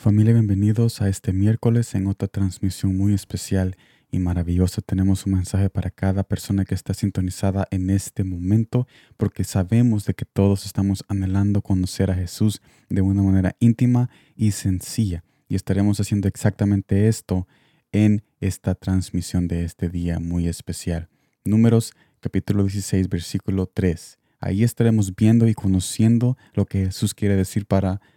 Familia, bienvenidos a este miércoles en otra transmisión muy especial y maravillosa. Tenemos un mensaje para cada persona que está sintonizada en este momento porque sabemos de que todos estamos anhelando conocer a Jesús de una manera íntima y sencilla. Y estaremos haciendo exactamente esto en esta transmisión de este día muy especial. Números capítulo 16, versículo 3. Ahí estaremos viendo y conociendo lo que Jesús quiere decir para nosotros.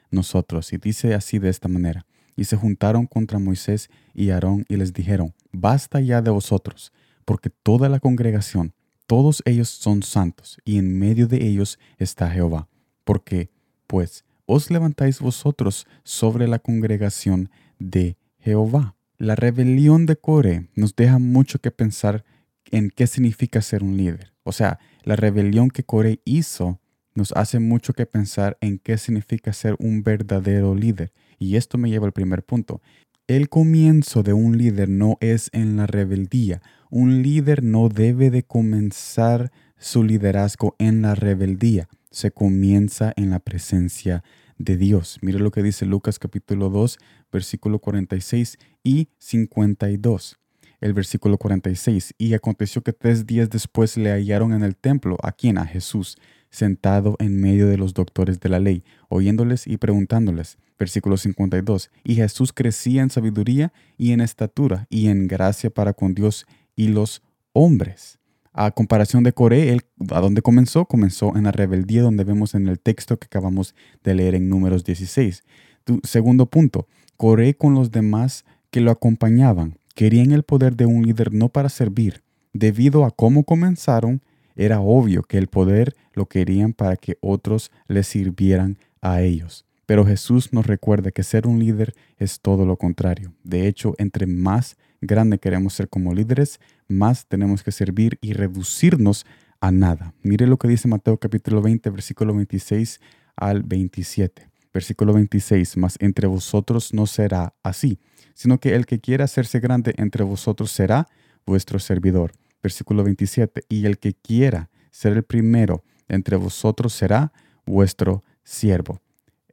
Y dice así de esta manera. Y se juntaron contra Moisés y Aarón y les dijeron, basta ya de vosotros, porque toda la congregación, todos ellos son santos, y en medio de ellos está Jehová. Porque, pues, os levantáis vosotros sobre la congregación de Jehová. La rebelión de Core nos deja mucho que pensar en qué significa ser un líder. O sea, la rebelión que Core hizo nos hace mucho que pensar en qué significa ser un verdadero líder. Y esto me lleva al primer punto. El comienzo de un líder no es en la rebeldía. Un líder no debe de comenzar su liderazgo en la rebeldía. Se comienza en la presencia de Dios. Mire lo que dice Lucas capítulo 2, versículo 46 y 52 el versículo 46. Y aconteció que tres días después le hallaron en el templo, a quien, a Jesús, sentado en medio de los doctores de la ley, oyéndoles y preguntándoles. Versículo 52. Y Jesús crecía en sabiduría y en estatura y en gracia para con Dios y los hombres. A comparación de Coré, él, ¿a dónde comenzó? Comenzó en la rebeldía, donde vemos en el texto que acabamos de leer en Números 16. Tu, segundo punto, Coré con los demás que lo acompañaban. Querían el poder de un líder no para servir. Debido a cómo comenzaron, era obvio que el poder lo querían para que otros les sirvieran a ellos. Pero Jesús nos recuerda que ser un líder es todo lo contrario. De hecho, entre más grande queremos ser como líderes, más tenemos que servir y reducirnos a nada. Mire lo que dice Mateo capítulo 20, versículo 26 al 27. Versículo 26, mas entre vosotros no será así, sino que el que quiera hacerse grande entre vosotros será vuestro servidor versículo 27, y el que quiera ser el primero entre vosotros será vuestro siervo.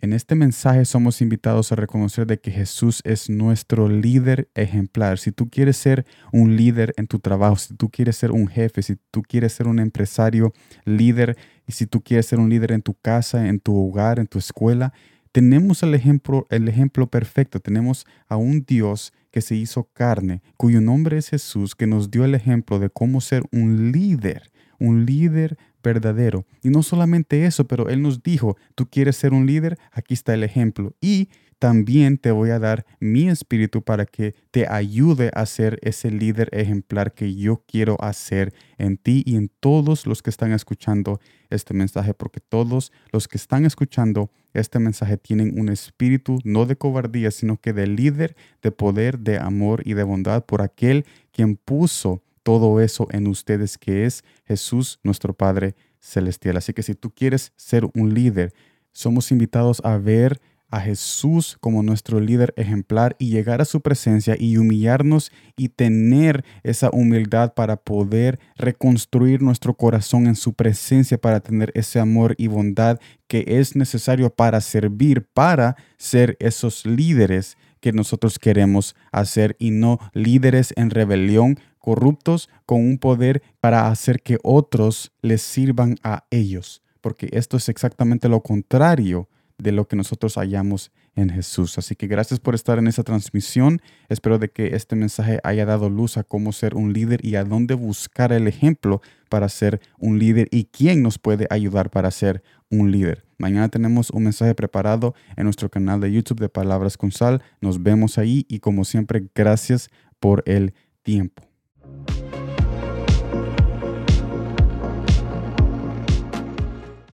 En este mensaje somos invitados a reconocer de que Jesús es nuestro líder ejemplar. Si tú quieres ser un líder en tu trabajo, si tú quieres ser un jefe, si tú quieres ser un empresario líder y si tú quieres ser un líder en tu casa, en tu hogar, en tu escuela, tenemos el ejemplo, el ejemplo perfecto. Tenemos a un Dios que se hizo carne, cuyo nombre es Jesús, que nos dio el ejemplo de cómo ser un líder, un líder verdadero. Y no solamente eso, pero Él nos dijo, tú quieres ser un líder, aquí está el ejemplo. Y también te voy a dar mi espíritu para que te ayude a ser ese líder ejemplar que yo quiero hacer en ti y en todos los que están escuchando este mensaje, porque todos los que están escuchando este mensaje tienen un espíritu no de cobardía, sino que de líder, de poder, de amor y de bondad por aquel quien puso todo eso en ustedes, que es Jesús, nuestro Padre Celestial. Así que si tú quieres ser un líder, somos invitados a ver a Jesús como nuestro líder ejemplar y llegar a su presencia y humillarnos y tener esa humildad para poder reconstruir nuestro corazón en su presencia, para tener ese amor y bondad que es necesario para servir, para ser esos líderes que nosotros queremos hacer y no líderes en rebelión, corruptos con un poder para hacer que otros les sirvan a ellos, porque esto es exactamente lo contrario de lo que nosotros hallamos en Jesús. Así que gracias por estar en esta transmisión. Espero de que este mensaje haya dado luz a cómo ser un líder y a dónde buscar el ejemplo para ser un líder y quién nos puede ayudar para ser un líder. Mañana tenemos un mensaje preparado en nuestro canal de YouTube de Palabras con Sal. Nos vemos ahí y como siempre, gracias por el tiempo.